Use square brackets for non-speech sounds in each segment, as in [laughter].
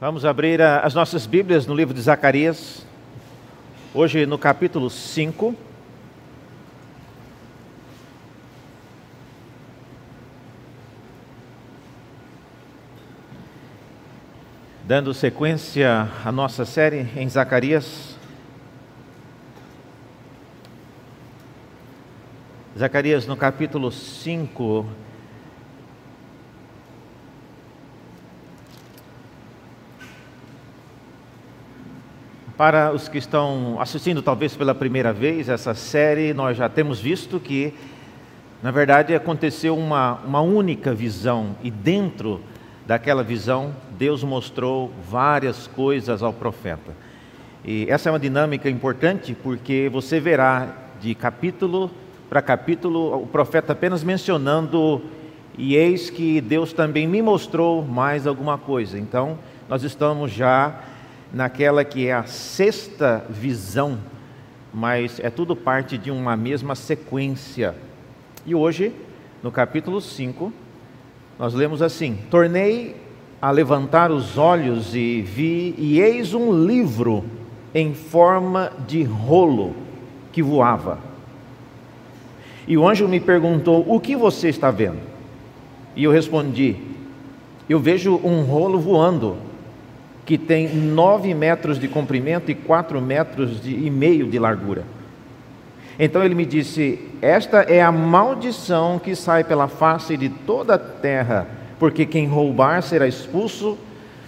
Vamos abrir as nossas Bíblias no livro de Zacarias, hoje no capítulo 5. Dando sequência à nossa série em Zacarias. Zacarias no capítulo 5 Para os que estão assistindo talvez pela primeira vez essa série, nós já temos visto que, na verdade, aconteceu uma, uma única visão, e dentro daquela visão, Deus mostrou várias coisas ao profeta. E essa é uma dinâmica importante porque você verá de capítulo para capítulo o profeta apenas mencionando, e eis que Deus também me mostrou mais alguma coisa. Então, nós estamos já naquela que é a sexta visão, mas é tudo parte de uma mesma sequência. E hoje, no capítulo 5, nós lemos assim: Tornei a levantar os olhos e vi, e eis um livro em forma de rolo que voava. E o anjo me perguntou: O que você está vendo? E eu respondi: Eu vejo um rolo voando que tem nove metros de comprimento e quatro metros de, e meio de largura. Então ele me disse: Esta é a maldição que sai pela face de toda a terra, porque quem roubar será expulso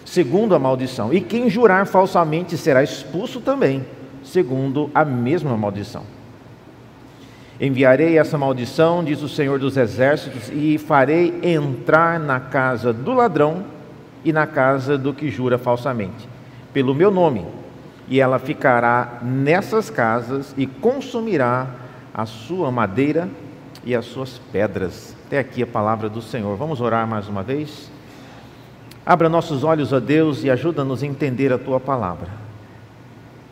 segundo a maldição, e quem jurar falsamente será expulso também, segundo a mesma maldição. Enviarei essa maldição, diz o Senhor dos Exércitos, e farei entrar na casa do ladrão e na casa do que jura falsamente, pelo meu nome, e ela ficará nessas casas e consumirá a sua madeira e as suas pedras. Até aqui a palavra do Senhor. Vamos orar mais uma vez? Abra nossos olhos a Deus e ajuda-nos a entender a tua palavra.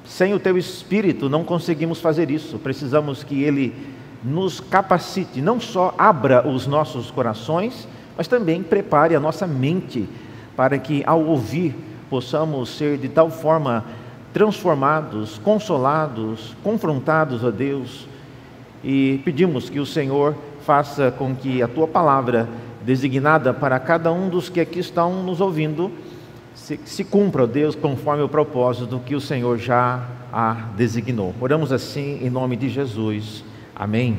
Sem o teu espírito não conseguimos fazer isso. Precisamos que ele nos capacite, não só abra os nossos corações, mas também prepare a nossa mente para que ao ouvir possamos ser de tal forma transformados, consolados, confrontados a Deus e pedimos que o Senhor faça com que a tua palavra designada para cada um dos que aqui estão nos ouvindo se, se cumpra, Deus, conforme o propósito que o Senhor já a designou. Oramos assim em nome de Jesus. Amém.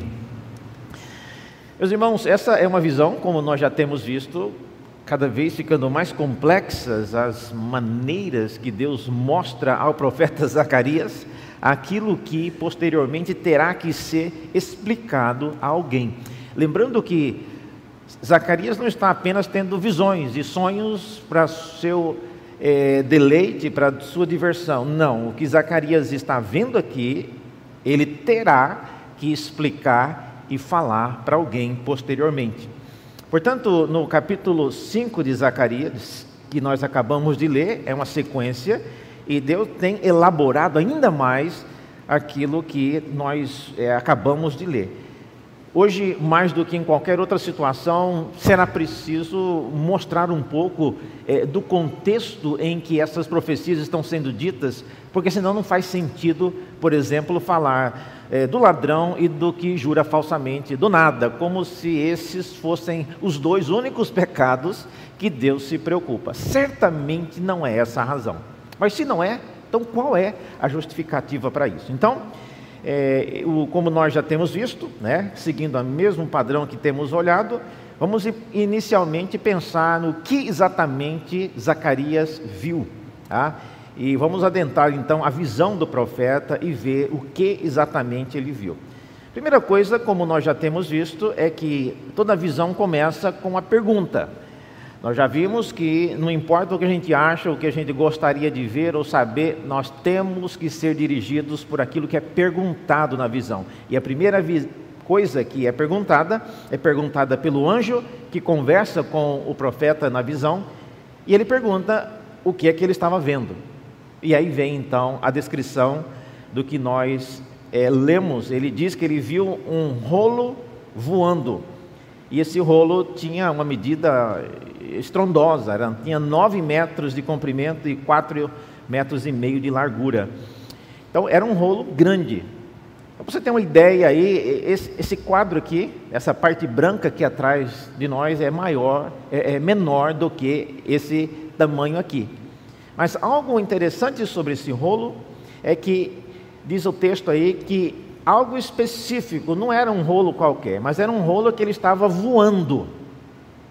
Meus irmãos, essa é uma visão, como nós já temos visto, cada vez ficando mais complexas as maneiras que Deus mostra ao profeta [laughs] Zacarias aquilo que posteriormente terá que ser explicado a alguém. Lembrando que Zacarias não está apenas tendo visões e sonhos para seu é, deleite, para sua diversão. Não, o que Zacarias está vendo aqui, ele terá que explicar e falar para alguém posteriormente. Portanto, no capítulo 5 de Zacarias, que nós acabamos de ler, é uma sequência, e Deus tem elaborado ainda mais aquilo que nós é, acabamos de ler. Hoje, mais do que em qualquer outra situação, será preciso mostrar um pouco é, do contexto em que essas profecias estão sendo ditas, porque senão não faz sentido, por exemplo, falar é, do ladrão e do que jura falsamente, do nada, como se esses fossem os dois únicos pecados que Deus se preocupa. Certamente não é essa a razão. Mas se não é, então qual é a justificativa para isso? Então, é, o, como nós já temos visto, né, seguindo o mesmo padrão que temos olhado, vamos inicialmente pensar no que exatamente Zacarias viu. Tá? E vamos adentrar então a visão do profeta e ver o que exatamente ele viu. Primeira coisa, como nós já temos visto, é que toda visão começa com a pergunta. Nós já vimos que não importa o que a gente acha, o que a gente gostaria de ver ou saber, nós temos que ser dirigidos por aquilo que é perguntado na visão. E a primeira coisa que é perguntada é perguntada pelo anjo que conversa com o profeta na visão, e ele pergunta o que é que ele estava vendo. E aí vem então a descrição do que nós é, lemos. Ele diz que ele viu um rolo voando. E esse rolo tinha uma medida estrondosa, era, tinha 9 metros de comprimento e 4 metros e meio de largura. Então era um rolo grande. Para você ter uma ideia aí, esse, esse, quadro aqui, essa parte branca aqui atrás de nós é maior, é, é menor do que esse tamanho aqui. Mas algo interessante sobre esse rolo é que diz o texto aí que algo específico, não era um rolo qualquer, mas era um rolo que ele estava voando.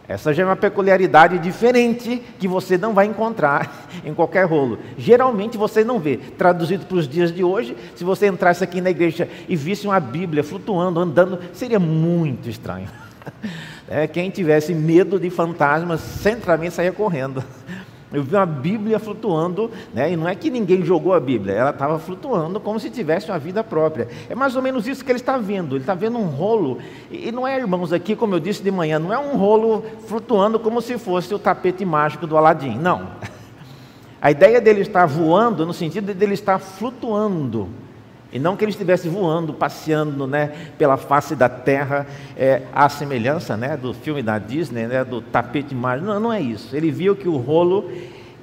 Essa já é uma peculiaridade diferente que você não vai encontrar [laughs] em qualquer rolo. Geralmente você não vê. Traduzido para os dias de hoje, se você entrasse aqui na igreja e visse uma Bíblia flutuando, andando, seria muito estranho. [laughs] É, quem tivesse medo de fantasmas, centralmente saía correndo. Eu vi uma Bíblia flutuando, né? e não é que ninguém jogou a Bíblia, ela estava flutuando como se tivesse uma vida própria. É mais ou menos isso que ele está vendo. Ele está vendo um rolo, e não é, irmãos, aqui, como eu disse de manhã, não é um rolo flutuando como se fosse o tapete mágico do Aladim. Não. [laughs] A ideia dele estar voando, no sentido de ele estar flutuando. E não que ele estivesse voando, passeando né, pela face da terra, é, à semelhança né, do filme da Disney, né, do tapete mágico. Não, não é isso. Ele viu que o rolo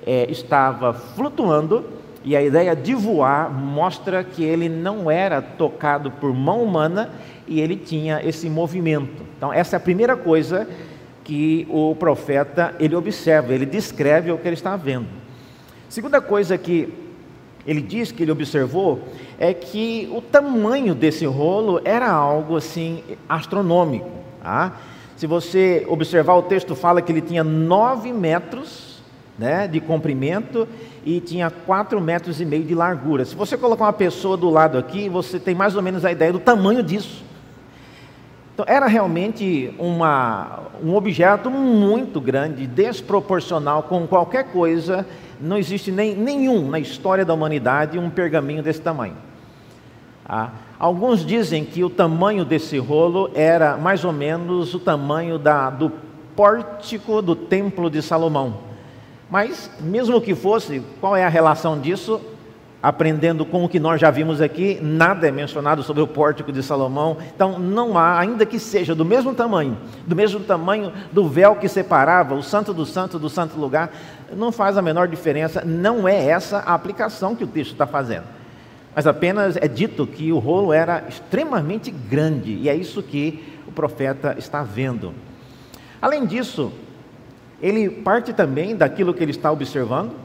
é, estava flutuando e a ideia de voar mostra que ele não era tocado por mão humana e ele tinha esse movimento. Então, essa é a primeira coisa que o profeta ele observa, ele descreve o que ele está vendo. Segunda coisa que ele diz que ele observou é que o tamanho desse rolo era algo assim astronômico. Tá? Se você observar o texto fala que ele tinha 9 metros né, de comprimento e tinha 4 metros e meio de largura. Se você colocar uma pessoa do lado aqui, você tem mais ou menos a ideia do tamanho disso. Então, era realmente uma, um objeto muito grande, desproporcional com qualquer coisa não existe nem, nenhum na história da humanidade um pergaminho desse tamanho. Ah, alguns dizem que o tamanho desse rolo era mais ou menos o tamanho da, do pórtico do templo de Salomão. Mas, mesmo que fosse, qual é a relação disso? Aprendendo com o que nós já vimos aqui, nada é mencionado sobre o pórtico de Salomão. Então, não há, ainda que seja do mesmo tamanho, do mesmo tamanho do véu que separava o santo do santo do santo lugar, não faz a menor diferença. Não é essa a aplicação que o texto está fazendo. Mas apenas é dito que o rolo era extremamente grande, e é isso que o profeta está vendo. Além disso, ele parte também daquilo que ele está observando,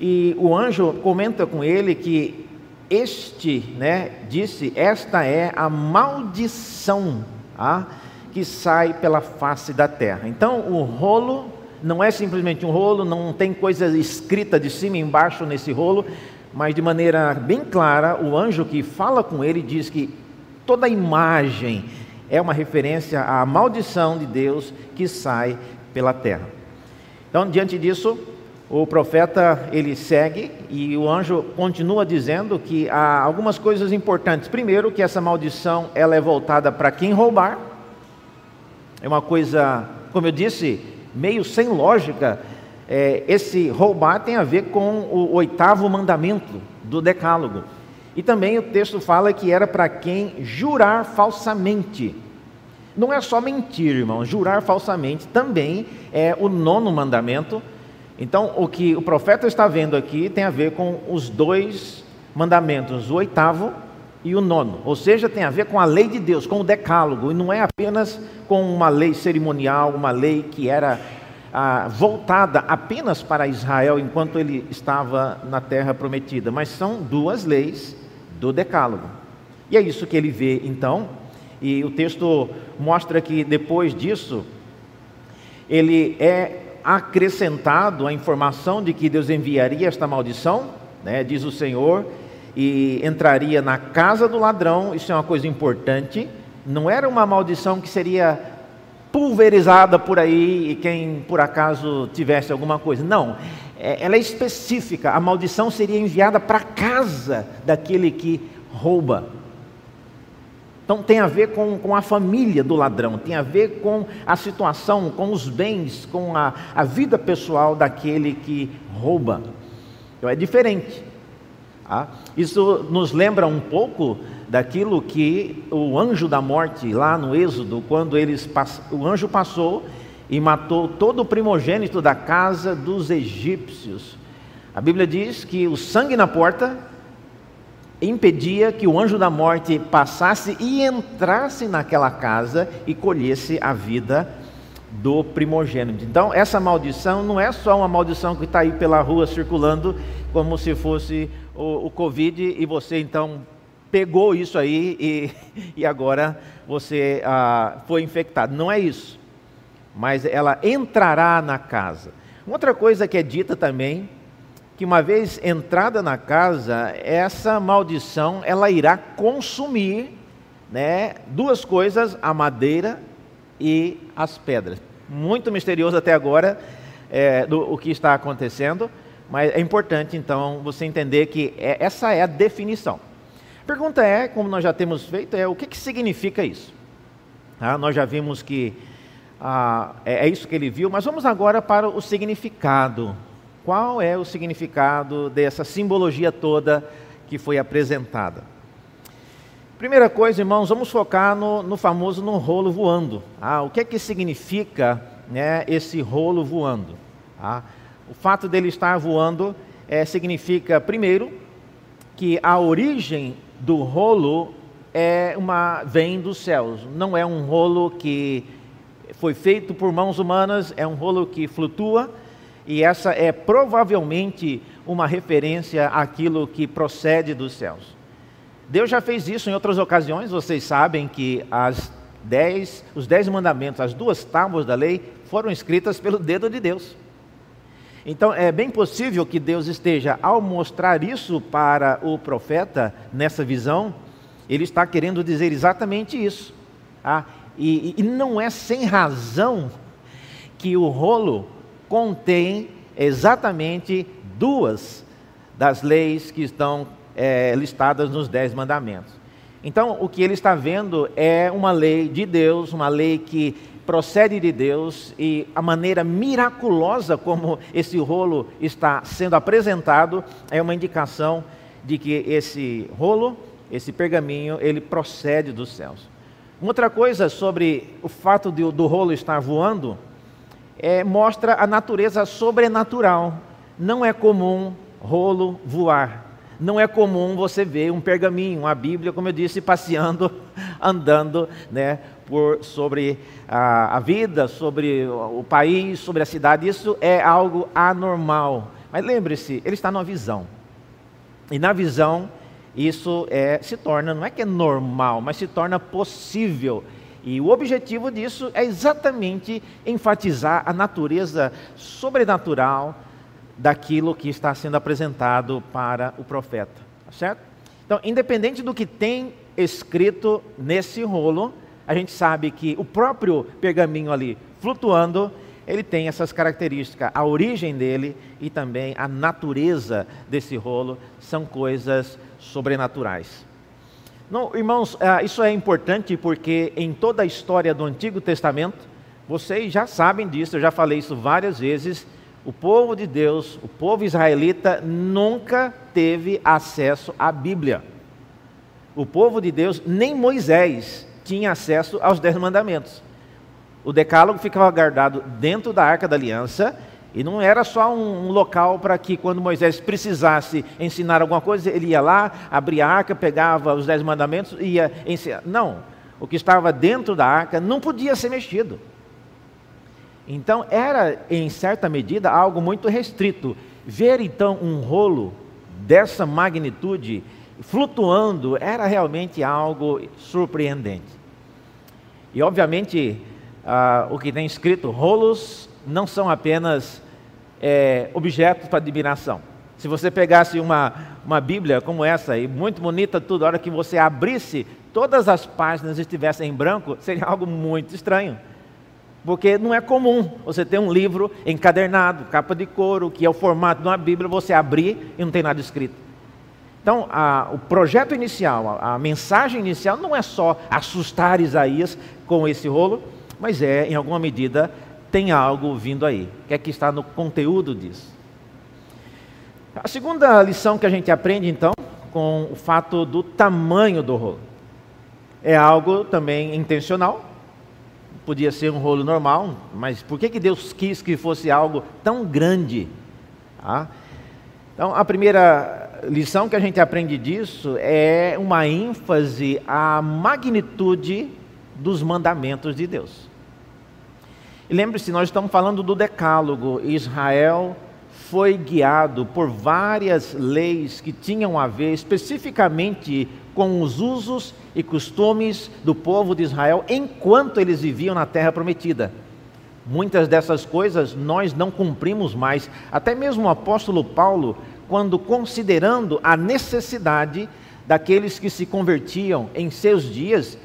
e o anjo comenta com ele que este, né, disse, esta é a maldição ah, que sai pela face da terra. Então, o rolo não é simplesmente um rolo, não tem coisa escrita de cima e embaixo nesse rolo, mas de maneira bem clara, o anjo que fala com ele diz que toda imagem é uma referência à maldição de Deus que sai pela terra. Então, diante disso, o profeta ele segue e o anjo continua dizendo que há algumas coisas importantes. Primeiro, que essa maldição ela é voltada para quem roubar. É uma coisa, como eu disse, meio sem lógica. É, esse roubar tem a ver com o oitavo mandamento do Decálogo. E também o texto fala que era para quem jurar falsamente. Não é só mentir, irmão. Jurar falsamente também é o nono mandamento então, o que o profeta está vendo aqui tem a ver com os dois mandamentos, o oitavo e o nono, ou seja, tem a ver com a lei de Deus, com o decálogo, e não é apenas com uma lei cerimonial, uma lei que era ah, voltada apenas para Israel enquanto ele estava na terra prometida, mas são duas leis do decálogo. E é isso que ele vê então, e o texto mostra que depois disso, ele é acrescentado a informação de que Deus enviaria esta maldição, né, diz o Senhor, e entraria na casa do ladrão, isso é uma coisa importante, não era uma maldição que seria pulverizada por aí e quem por acaso tivesse alguma coisa, não, é, ela é específica, a maldição seria enviada para a casa daquele que rouba, então tem a ver com, com a família do ladrão, tem a ver com a situação, com os bens, com a, a vida pessoal daquele que rouba. Então é diferente. Tá? Isso nos lembra um pouco daquilo que o anjo da morte, lá no Êxodo, quando eles o anjo passou e matou todo o primogênito da casa dos egípcios. A Bíblia diz que o sangue na porta impedia que o anjo da morte passasse e entrasse naquela casa e colhesse a vida do primogênito. Então, essa maldição não é só uma maldição que está aí pela rua circulando, como se fosse o, o Covid, e você então pegou isso aí e, [laughs] e agora você ah, foi infectado. Não é isso. Mas ela entrará na casa. Outra coisa que é dita também, que uma vez entrada na casa, essa maldição ela irá consumir né, duas coisas, a madeira e as pedras. Muito misterioso até agora é, do, o que está acontecendo, mas é importante então você entender que é, essa é a definição. A pergunta é, como nós já temos feito, é o que, que significa isso? Ah, nós já vimos que ah, é, é isso que ele viu, mas vamos agora para o significado. Qual é o significado dessa simbologia toda que foi apresentada? Primeira coisa, irmãos, vamos focar no, no famoso no rolo voando. Ah, o que é que significa né, esse rolo voando? Ah, o fato dele estar voando é, significa, primeiro, que a origem do rolo é uma vem dos céus. Não é um rolo que foi feito por mãos humanas, é um rolo que flutua e essa é provavelmente uma referência àquilo que procede dos céus. Deus já fez isso em outras ocasiões, vocês sabem que as dez, os dez mandamentos, as duas tábuas da lei, foram escritas pelo dedo de Deus. Então é bem possível que Deus esteja, ao mostrar isso para o profeta nessa visão, ele está querendo dizer exatamente isso. Ah, e, e não é sem razão que o rolo contém exatamente duas das leis que estão é, listadas nos Dez Mandamentos. Então, o que ele está vendo é uma lei de Deus, uma lei que procede de Deus e a maneira miraculosa como esse rolo está sendo apresentado é uma indicação de que esse rolo, esse pergaminho, ele procede dos céus. Outra coisa sobre o fato de, do rolo estar voando é, mostra a natureza sobrenatural. Não é comum rolo voar não é comum você ver um pergaminho, uma Bíblia, como eu disse, [laughs] passeando, andando né, por, sobre a, a vida, sobre o país, sobre a cidade. Isso é algo anormal. Mas lembre-se, ele está numa visão. E na visão, isso é, se torna, não é que é normal, mas se torna possível. E o objetivo disso é exatamente enfatizar a natureza sobrenatural daquilo que está sendo apresentado para o profeta, tá certo? Então, independente do que tem escrito nesse rolo, a gente sabe que o próprio pergaminho ali flutuando, ele tem essas características, a origem dele e também a natureza desse rolo são coisas sobrenaturais. Não, irmãos, ah, isso é importante porque em toda a história do Antigo Testamento, vocês já sabem disso, eu já falei isso várias vezes, o povo de Deus, o povo israelita, nunca teve acesso à Bíblia. O povo de Deus, nem Moisés, tinha acesso aos Dez Mandamentos. O decálogo ficava guardado dentro da arca da aliança e não era só um, local para que, quando Moisés precisasse ensinar alguma coisa, ele ia lá, abria a arca, pegava os Dez Mandamentos e ia ensinar. Não. O que estava dentro da arca não podia ser mexido. Então era, em certa medida, algo muito restrito. Ver então um rolo dessa magnitude flutuando era realmente algo surpreendente. E obviamente, ah, o que tem escrito, rolos não são apenas é, objetos para admiração. Se você pegasse uma, uma Bíblia como essa, e muito bonita tudo, a hora que você abrisse, todas as páginas estivessem em branco, seria algo muito estranho. Porque não é comum você ter um livro encadernado, capa de couro, que é o formato de uma Bíblia, você abrir e não tem nada escrito. Então, a, o projeto inicial, a, a, mensagem inicial não é só assustar Isaías com esse rolo, mas é, em alguma medida, tem algo vindo aí. O que é que está no conteúdo disso? A segunda lição que a gente aprende, então, com o fato do tamanho do rolo, é algo também intencional, podia ser um rolo normal, mas por que, que Deus quis que fosse algo tão grande? Ah? Então, a primeira lição que a gente aprende disso é uma ênfase à magnitude dos mandamentos de Deus. E lembre-se, nós estamos falando do Decálogo. Israel foi guiado por várias leis que tinham a ver especificamente com os usos e costumes do povo de Israel enquanto eles viviam na terra prometida. Muitas dessas coisas nós não cumprimos mais. Até mesmo o apóstolo Paulo, quando considerando a necessidade daqueles que se convertiam em seus dias,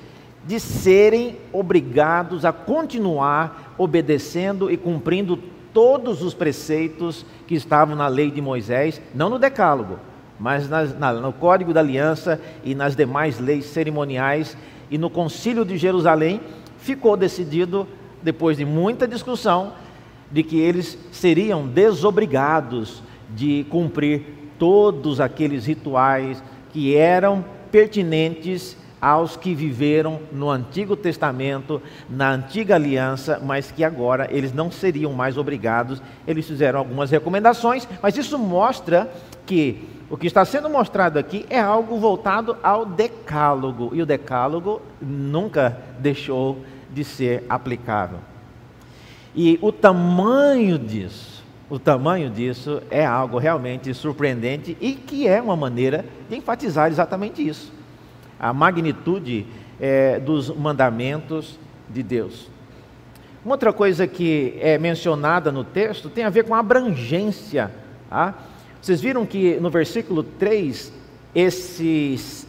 de serem obrigados a continuar obedecendo e cumprindo todos os preceitos que estavam na lei de Moisés, não no Decálogo, mas nas, na, no Código da Aliança e nas demais leis cerimoniais. E no Concílio de Jerusalém ficou decidido, depois de muita discussão, de que eles seriam desobrigados de cumprir todos aqueles rituais que eram pertinentes aos que viveram no Antigo Testamento, na Antiga Aliança, mas que agora eles não seriam mais obrigados. Eles fizeram algumas recomendações, mas isso mostra que o que está sendo mostrado aqui é algo voltado ao Decálogo, e o Decálogo nunca deixou de ser aplicável. E o tamanho disso, o tamanho disso é algo realmente surpreendente e que é uma maneira de enfatizar exatamente isso a magnitude é, dos mandamentos de Deus. Uma outra coisa que é mencionada no texto tem a ver com a abrangência. Tá? Vocês viram que no versículo 3, esses,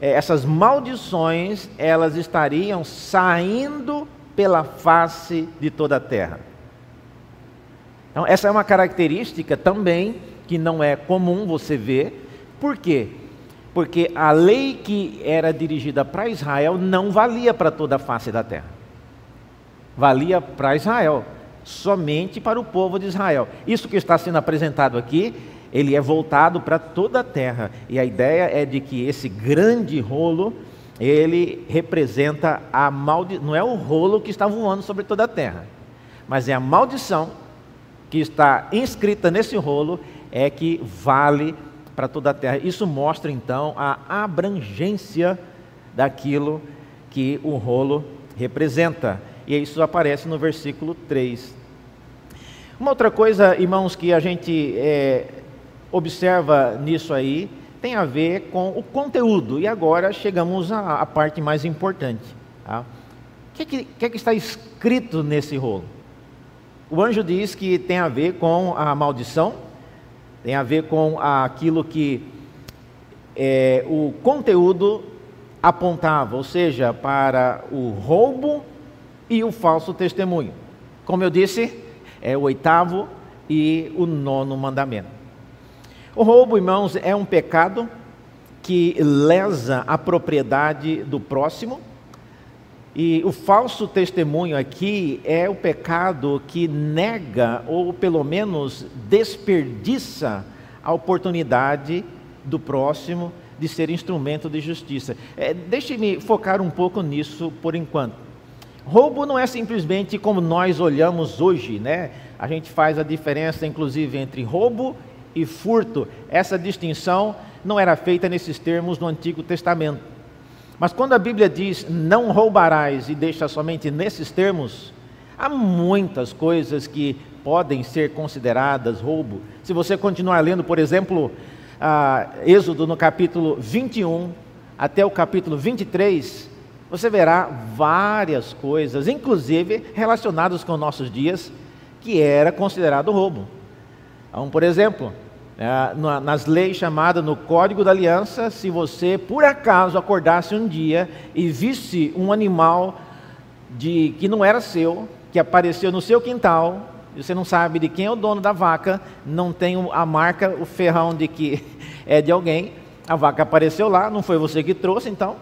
é, essas maldições, elas estariam saindo pela face de toda a terra. Então, essa é uma característica também que não é comum você ver. Por quê? Porque a lei que era dirigida para Israel não valia para toda a face da terra. Valia para Israel, somente para o povo de Israel. Isso que está sendo apresentado aqui, ele é voltado para toda a terra. E a ideia é de que esse grande rolo, ele representa a maldição, não é o rolo que está voando sobre toda a terra, mas é a maldição que está inscrita nesse rolo é que vale para toda a terra. Isso mostra então a abrangência daquilo que o rolo representa. E isso aparece no versículo 3. Uma outra coisa, irmãos, que a gente é, observa nisso aí, tem a ver com o conteúdo. E agora chegamos à, à parte mais importante. Tá? O que, que, que, que está escrito nesse rolo? O anjo diz que tem a ver com a maldição, tem a ver com aquilo que é, o conteúdo apontava, ou seja, para o roubo e o falso testemunho. Como eu disse, é o oitavo e o nono mandamento. O roubo, irmãos, é um pecado que lesa a propriedade do próximo e o falso testemunho aqui é o pecado que nega, ou pelo menos desperdiça, a oportunidade do próximo de ser instrumento de justiça. É, Deixe-me focar um pouco nisso por enquanto. Roubo não é simplesmente como nós olhamos hoje, né? A gente faz a diferença, inclusive, entre roubo e furto. Essa distinção não era feita nesses termos no Antigo Testamento. Mas quando a Bíblia diz não roubarás e deixa somente nesses termos, há muitas coisas que podem ser consideradas roubo. Se você continuar lendo, por exemplo, Êxodo no capítulo 21 até o capítulo 23, você verá várias coisas, inclusive relacionadas com nossos dias, que era considerado roubo. Então, por exemplo, nas leis chamadas no Código da Aliança, se você por acaso acordasse um dia e visse um animal de, que não era seu, que apareceu no seu quintal, e você não sabe de quem é o dono da vaca, não tem a marca, o ferrão de que [laughs] é de alguém, a vaca apareceu lá, não foi você que trouxe, então,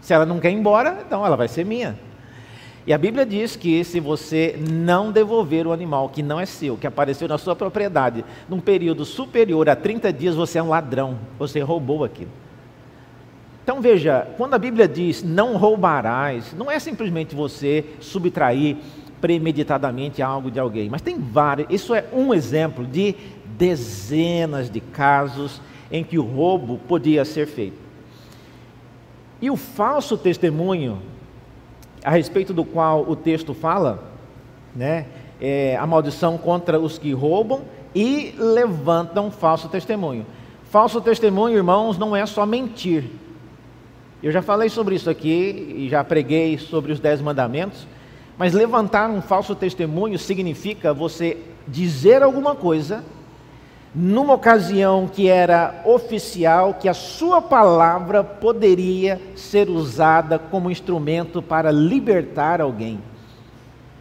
se ela não quer ir embora, então ela vai ser minha. E a Bíblia diz que se você não devolver o animal que não é seu, que apareceu na sua propriedade, num período superior a 30 dias, você é um ladrão, você roubou aquilo. Então veja, quando a Bíblia diz não roubarás, não é simplesmente você subtrair premeditadamente algo de alguém, mas tem vários. Isso é um exemplo de dezenas de casos em que o roubo podia ser feito. E o falso testemunho, a respeito do qual o texto fala, né, é a maldição contra os que roubam e levantam falso testemunho. Falso testemunho, irmãos, não é só mentir. Eu já falei sobre isso aqui e já preguei sobre os dez mandamentos, mas levantar um falso testemunho significa você dizer alguma coisa numa ocasião que era oficial, que a sua palavra poderia ser usada como instrumento para libertar alguém.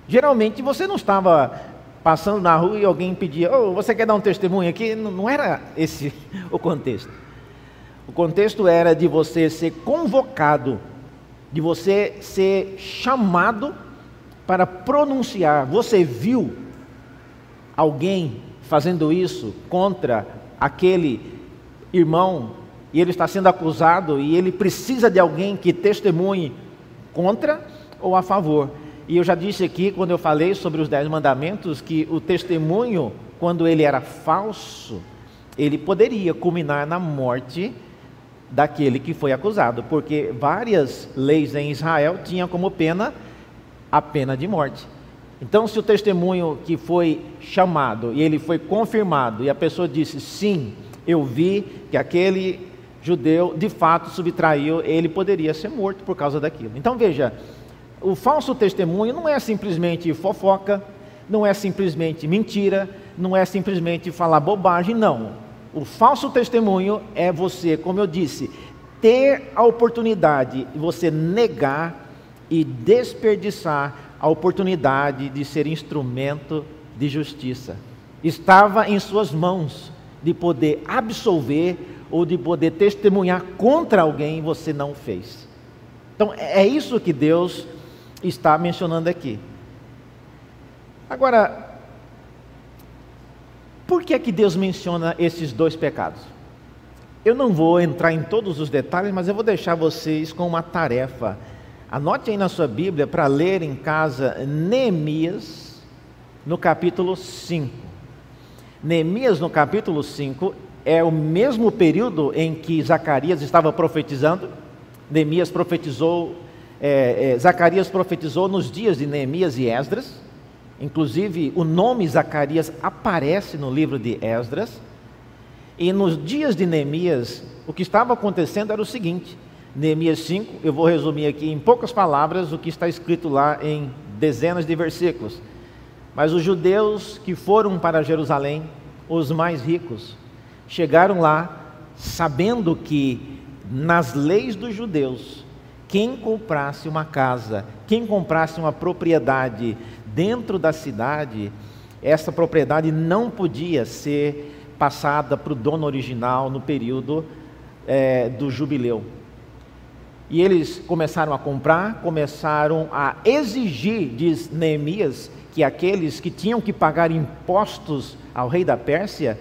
Geralmente você não estava passando na rua e alguém pedia, oh, você quer dar um testemunho aqui? Não era esse [laughs] o contexto. O contexto era de você ser convocado, de você ser chamado para pronunciar. Você viu alguém fazendo isso contra aquele irmão e ele está sendo acusado e ele precisa de alguém que testemunhe contra ou a favor. E eu já disse aqui, quando eu falei sobre os dez mandamentos, que o testemunho, quando ele era falso, ele poderia culminar na morte daquele que foi acusado, porque várias leis em Israel tinham como pena a pena de morte. Então, se o testemunho que foi chamado e ele foi confirmado e a pessoa disse sim, eu vi que aquele judeu de fato subtraiu, ele poderia ser morto por causa daquilo. Então veja, o falso testemunho não é simplesmente fofoca, não é simplesmente mentira, não é simplesmente falar bobagem, não. O falso testemunho é você, como eu disse, ter a oportunidade de você negar e desperdiçar a oportunidade de ser instrumento de justiça. Estava em suas mãos de poder absolver ou de poder testemunhar contra alguém você não fez. Então é isso que Deus está mencionando aqui. Agora, por que é que Deus menciona esses dois pecados? Eu não vou entrar em todos os detalhes, mas eu vou deixar vocês com uma tarefa Anote aí na sua Bíblia para ler em casa Neemias, no capítulo 5. Neemias, no capítulo 5, é o mesmo período em que Zacarias estava profetizando. Neemias profetizou, é, é, Zacarias profetizou nos dias de Neemias e Esdras. Inclusive, o nome Zacarias aparece no livro de Esdras. E nos dias de Neemias, o que estava acontecendo era o seguinte: Neemias 5, eu vou resumir aqui em poucas palavras o que está escrito lá em dezenas de versículos. Mas os judeus que foram para Jerusalém, os mais ricos, chegaram lá sabendo que nas leis dos judeus, quem comprasse uma casa, quem comprasse uma propriedade dentro da cidade, essa propriedade não podia ser passada para o dono original no período é, do jubileu. E eles começaram a comprar, começaram a exigir, diz Neemias, que aqueles que tinham que pagar impostos ao rei da Pérsia,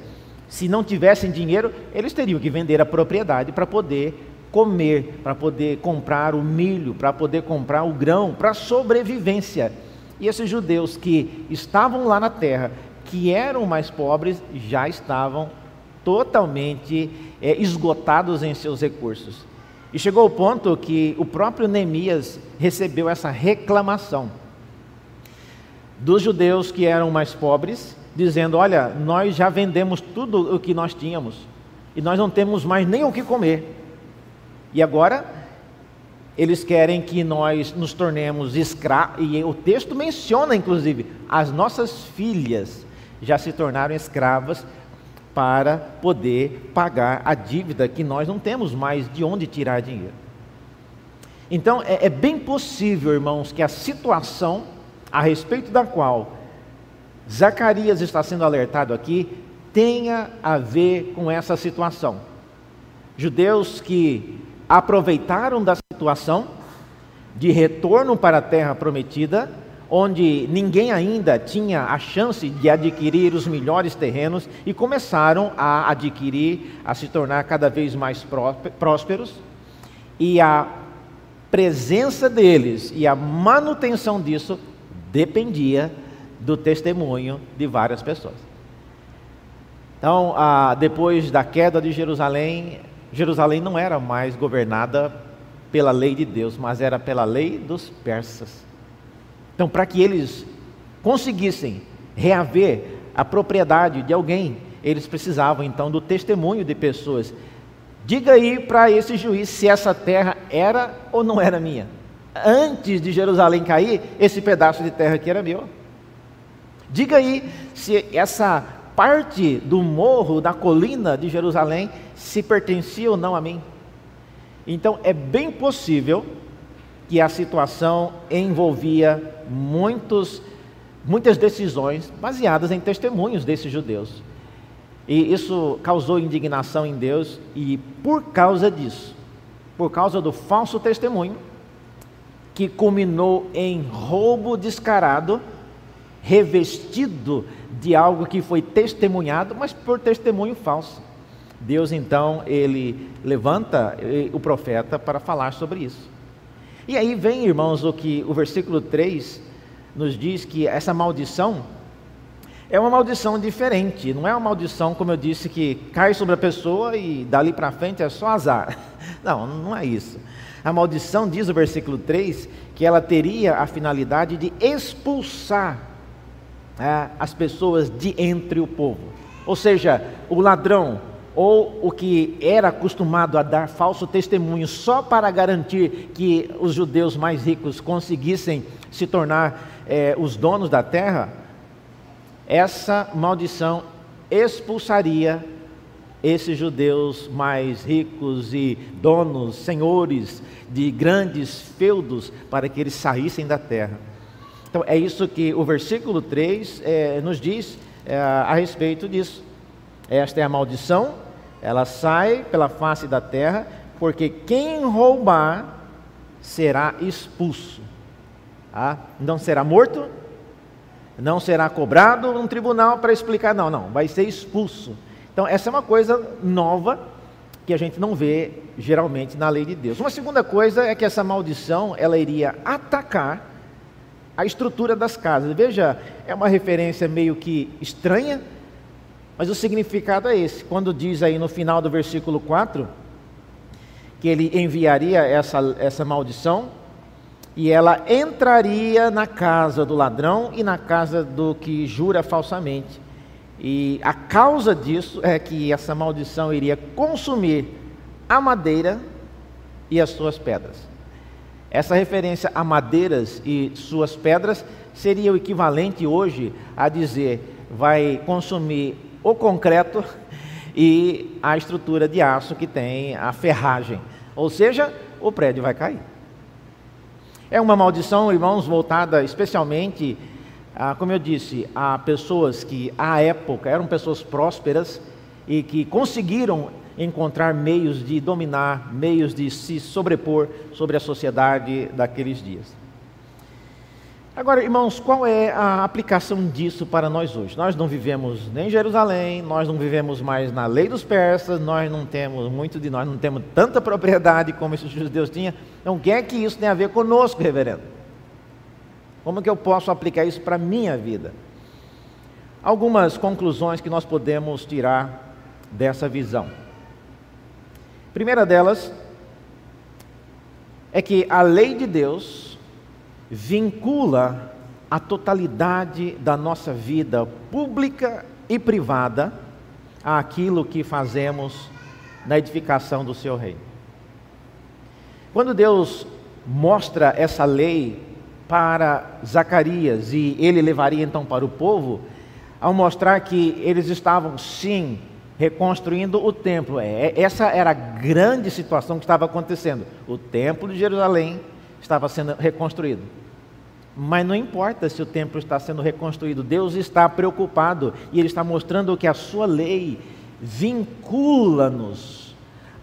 se não tivessem dinheiro, eles teriam que vender a propriedade para poder comer, para poder comprar o milho, para poder comprar o grão, para sobrevivência. E esses judeus que estavam lá na terra, que eram mais pobres, já estavam totalmente é, esgotados em seus recursos. E chegou o ponto que o próprio Neemias recebeu essa reclamação dos judeus que eram mais pobres, dizendo: Olha, nós já vendemos tudo o que nós tínhamos e nós não temos mais nem o que comer. E agora eles querem que nós nos tornemos escravos, e o texto menciona inclusive, as nossas filhas já se tornaram escravas para poder pagar a dívida que nós não temos mais de onde tirar dinheiro. Então é, é bem possível, irmãos, que a situação a respeito da qual Zacarias está sendo alertado aqui tenha a ver com essa situação. Judeus que aproveitaram da situação de retorno para a terra prometida onde ninguém ainda tinha a chance de adquirir os melhores terrenos e começaram a adquirir, a se tornar cada vez mais prósperos. E a presença deles e a manutenção disso dependia do testemunho de várias pessoas. Então, depois da queda de Jerusalém, Jerusalém não era mais governada pela lei de Deus, mas era pela lei dos persas. Então, para que eles conseguissem reaver a propriedade de alguém, eles precisavam então do testemunho de pessoas. Diga aí para esse juiz se essa terra era ou não era minha. Antes de Jerusalém cair, esse pedaço de terra aqui era meu. Diga aí se essa parte do morro, da colina de Jerusalém, se pertencia ou não a mim. Então é bem possível que a situação envolvia muitos, muitas decisões baseadas em testemunhos desses judeus. E isso causou indignação em Deus, e por causa disso, por causa do falso testemunho, que culminou em roubo descarado, revestido de algo que foi testemunhado, mas por testemunho falso. Deus então ele levanta eh, o profeta para falar sobre isso. E aí vem, irmãos, o que o versículo 3 nos diz que essa maldição é uma maldição diferente, não é uma maldição, como eu disse, que cai sobre a pessoa e dali para frente é só azar. [laughs] Não, não é isso. A maldição, diz o versículo 3, que ela teria a finalidade de expulsar é, as pessoas de entre o povo. Ou seja, o ladrão ou o que era acostumado a dar falso testemunho só para garantir que os judeus mais ricos conseguissem se tornar é, os donos da terra, essa maldição expulsaria esses judeus mais ricos e donos, senhores de grandes feudos, para que eles saíssem da terra. Então, é isso que o versículo 3 é, nos diz é, a respeito disso. Esta é a maldição, ela sai pela face da terra, porque quem roubar será expulso. Ah, não será morto, não será cobrado num tribunal para explicar, não, não, vai ser expulso. Então, essa é uma coisa nova que a gente não vê geralmente na lei de Deus. Uma segunda coisa é que essa maldição, ela iria atacar a estrutura das casas. Veja, é uma referência meio que estranha, mas o significado é esse. Quando diz aí no final do versículo 4 que ele enviaria essa, essa maldição e ela entraria na casa do ladrão e na casa do que jura falsamente. E a causa disso é que essa maldição iria consumir a madeira e as suas pedras. Essa referência a madeiras e suas pedras seria o equivalente hoje a dizer vai consumir o concreto e a estrutura de aço que tem a ferragem. Ou seja, o prédio vai cair. É uma maldição, irmãos, voltada especialmente, a, como eu disse, a pessoas que, à época, eram pessoas prósperas e que conseguiram encontrar meios de dominar, meios de se sobrepor sobre a sociedade daqueles dias. Agora, irmãos, qual é a aplicação disso para nós hoje? Nós não vivemos nem em Jerusalém, nós não vivemos mais na lei dos persas, nós não temos, muito de nós não temos tanta [laughs] propriedade como esses judeus tinham. Então, o que é que isso tem a ver conosco, reverendo? Como que eu posso aplicar isso para a minha vida? Algumas conclusões que nós podemos tirar dessa visão. primeira delas é que a lei de Deus vincula a totalidade da nossa vida pública e privada àquilo que fazemos na edificação do seu reino. Quando Deus mostra essa lei para Zacarias e ele levaria então para o povo, ao mostrar que eles estavam sim reconstruindo o templo. É, essa era a grande situação que estava acontecendo. O templo de Jerusalém estava sendo reconstruído. Mas não importa se o templo está sendo reconstruído, Deus está preocupado e Ele está mostrando que a sua lei vincula-nos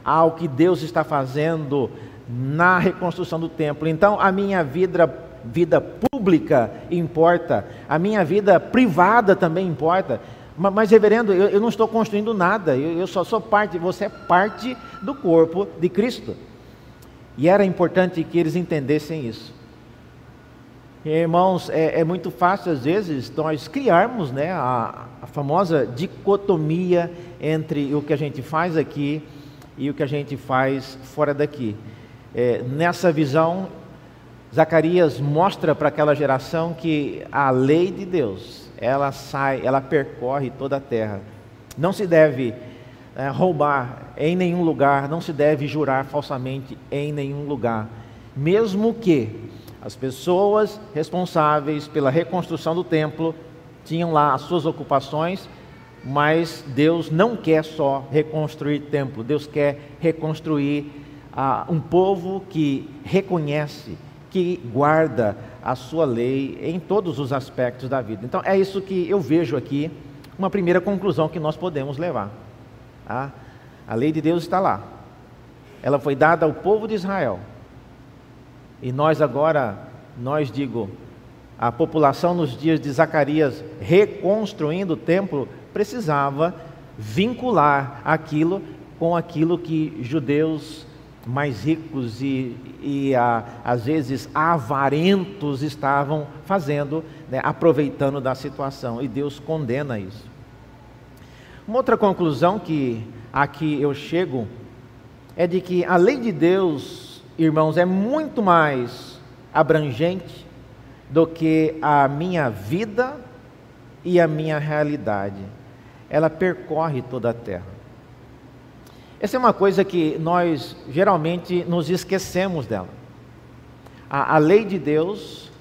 ao que Deus está fazendo na reconstrução do templo. Então, a minha vida, vida pública importa, a minha vida privada também importa. Mas, reverendo, eu, eu não estou construindo nada, eu, eu só sou parte, você é parte do corpo de Cristo. E era importante que eles entendessem isso. Irmãos, é, é, muito fácil às vezes nós criarmos né, a, a, famosa dicotomia entre o que a gente faz aqui e o que a gente faz fora daqui. É, nessa visão, Zacarias mostra para aquela geração que a lei de Deus, ela sai, ela percorre toda a terra. Não se deve é, roubar em nenhum lugar, não se deve jurar falsamente em nenhum lugar, mesmo que as pessoas responsáveis pela reconstrução do templo tinham lá as suas ocupações, mas Deus não quer só reconstruir templo, Deus quer reconstruir ah, um povo que reconhece, que guarda a sua lei em todos os aspectos da vida. Então é isso que eu vejo aqui, uma primeira conclusão que nós podemos levar. A lei de Deus está lá. Ela foi dada ao povo de Israel. E nós agora, nós digo, a população nos dias de Zacarias reconstruindo o templo precisava vincular aquilo com aquilo que judeus mais ricos e, e a, às vezes avarentos estavam fazendo, né, aproveitando da situação. E Deus condena isso. Uma outra conclusão que aqui eu chego é de que a lei de Deus, irmãos, é muito mais abrangente do que a minha vida e a minha realidade. Ela percorre toda a terra. Essa é uma coisa que nós geralmente nos esquecemos dela. A, a lei de Deus,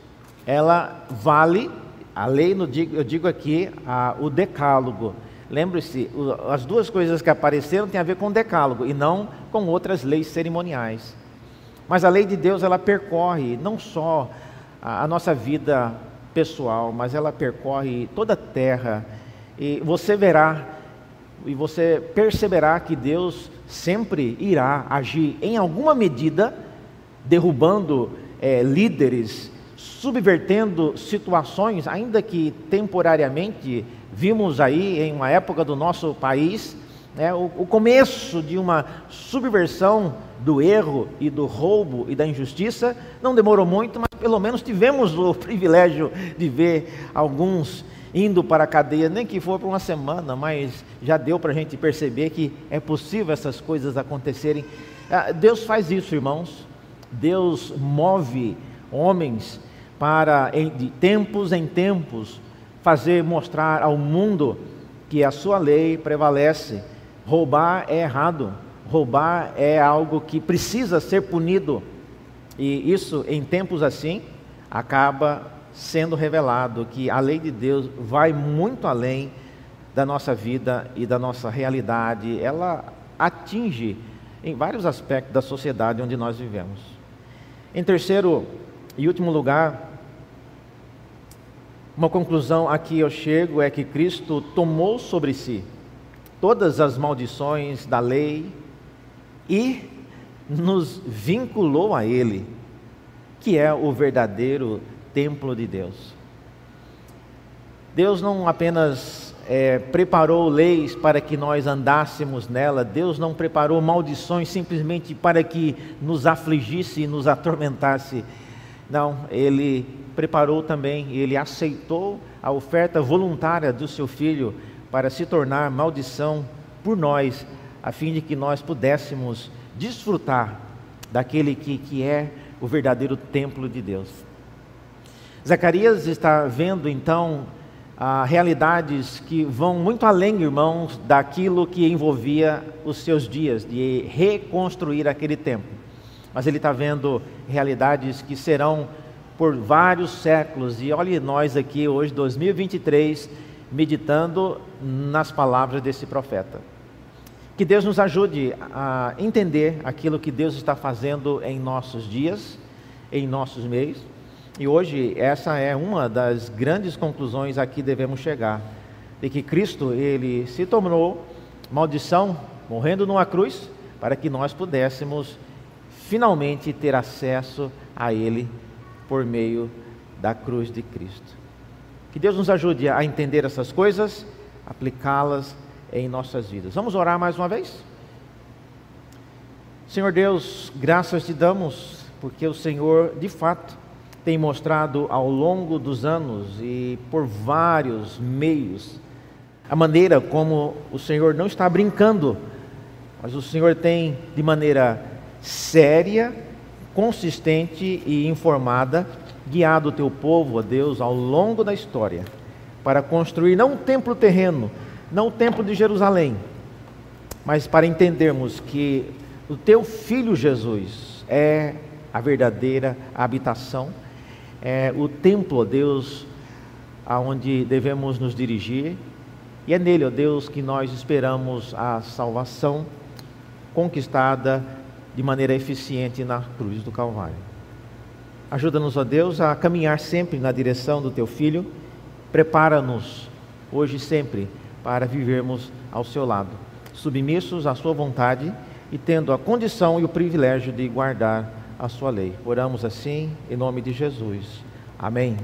ela vale, a lei, eu digo aqui, a, o decálogo, Lembre-se, as duas coisas que apareceram têm a ver com o decálogo e não com outras leis cerimoniais. Mas a lei de Deus, ela percorre não só a, nossa vida pessoal, mas ela percorre toda a terra. E você verá e você perceberá que Deus sempre irá agir em alguma medida, derrubando é, líderes, subvertendo situações, ainda que temporariamente Vimos aí em uma época do nosso país né, o, o começo de uma subversão do erro e do roubo e da injustiça. Não demorou muito, mas pelo menos tivemos o [laughs] privilégio de ver alguns indo para a cadeia, nem que for por uma semana, mas já deu para a gente perceber que é possível essas coisas acontecerem. Ah, Deus faz isso, irmãos. Deus move homens para, de tempos em tempos, fazer mostrar ao mundo que a sua lei prevalece. Roubar é errado, roubar é algo que precisa ser punido. E isso, em tempos assim, acaba sendo revelado que a lei de Deus vai muito além da nossa vida e da nossa realidade. Ela atinge em vários aspectos da sociedade onde nós vivemos. Em terceiro e último lugar, uma conclusão a que eu chego é que Cristo tomou sobre si todas as maldições da lei e nos vinculou a Ele, que é o verdadeiro templo de Deus. Deus não apenas é, preparou leis para que nós andássemos nela, Deus não preparou maldições simplesmente para que nos afligisse e nos atormentasse. Não, Ele preparou também ele aceitou a oferta voluntária do seu filho para se tornar maldição por nós, a fim de que nós pudéssemos desfrutar daquele que, que é o verdadeiro templo de Deus. Zacarias está vendo então ah, realidades que vão muito além, irmãos, daquilo que envolvia os seus dias, de reconstruir aquele templo. Mas ele está vendo realidades que serão por vários séculos. E olhe nós aqui hoje, 2023, meditando nas palavras desse profeta. Que Deus nos ajude a entender aquilo que Deus está fazendo em nossos dias, em nossos meios. E hoje essa é uma das grandes conclusões a que devemos chegar, de que Cristo ele se tornou maldição, morrendo numa cruz, para que nós pudéssemos finalmente ter acesso a ele por meio da cruz de Cristo. Que Deus nos ajude a entender essas coisas, aplicá-las em nossas vidas. Vamos orar mais uma vez? Senhor Deus, graças te damos, porque o Senhor, de fato, tem mostrado ao longo dos anos e por vários meios a maneira como o Senhor não está brincando, mas o Senhor tem de maneira séria, consistente e informada guiado o teu povo, a Deus, ao longo da história, para construir não um templo terreno, não o templo de Jerusalém, mas para entendermos que o teu filho Jesus é a verdadeira habitação, é o templo, ó Deus, aonde devemos nos dirigir, e é nele, ó Deus, que nós esperamos a salvação conquistada de maneira eficiente na cruz do Calvário. Ajuda-nos, ó Deus, a caminhar sempre na direção do teu filho. Prepara-nos hoje e sempre para vivermos ao seu lado, submissos à sua vontade e tendo a condição e o privilégio de guardar a sua lei. Oramos assim em nome de Jesus. Amém.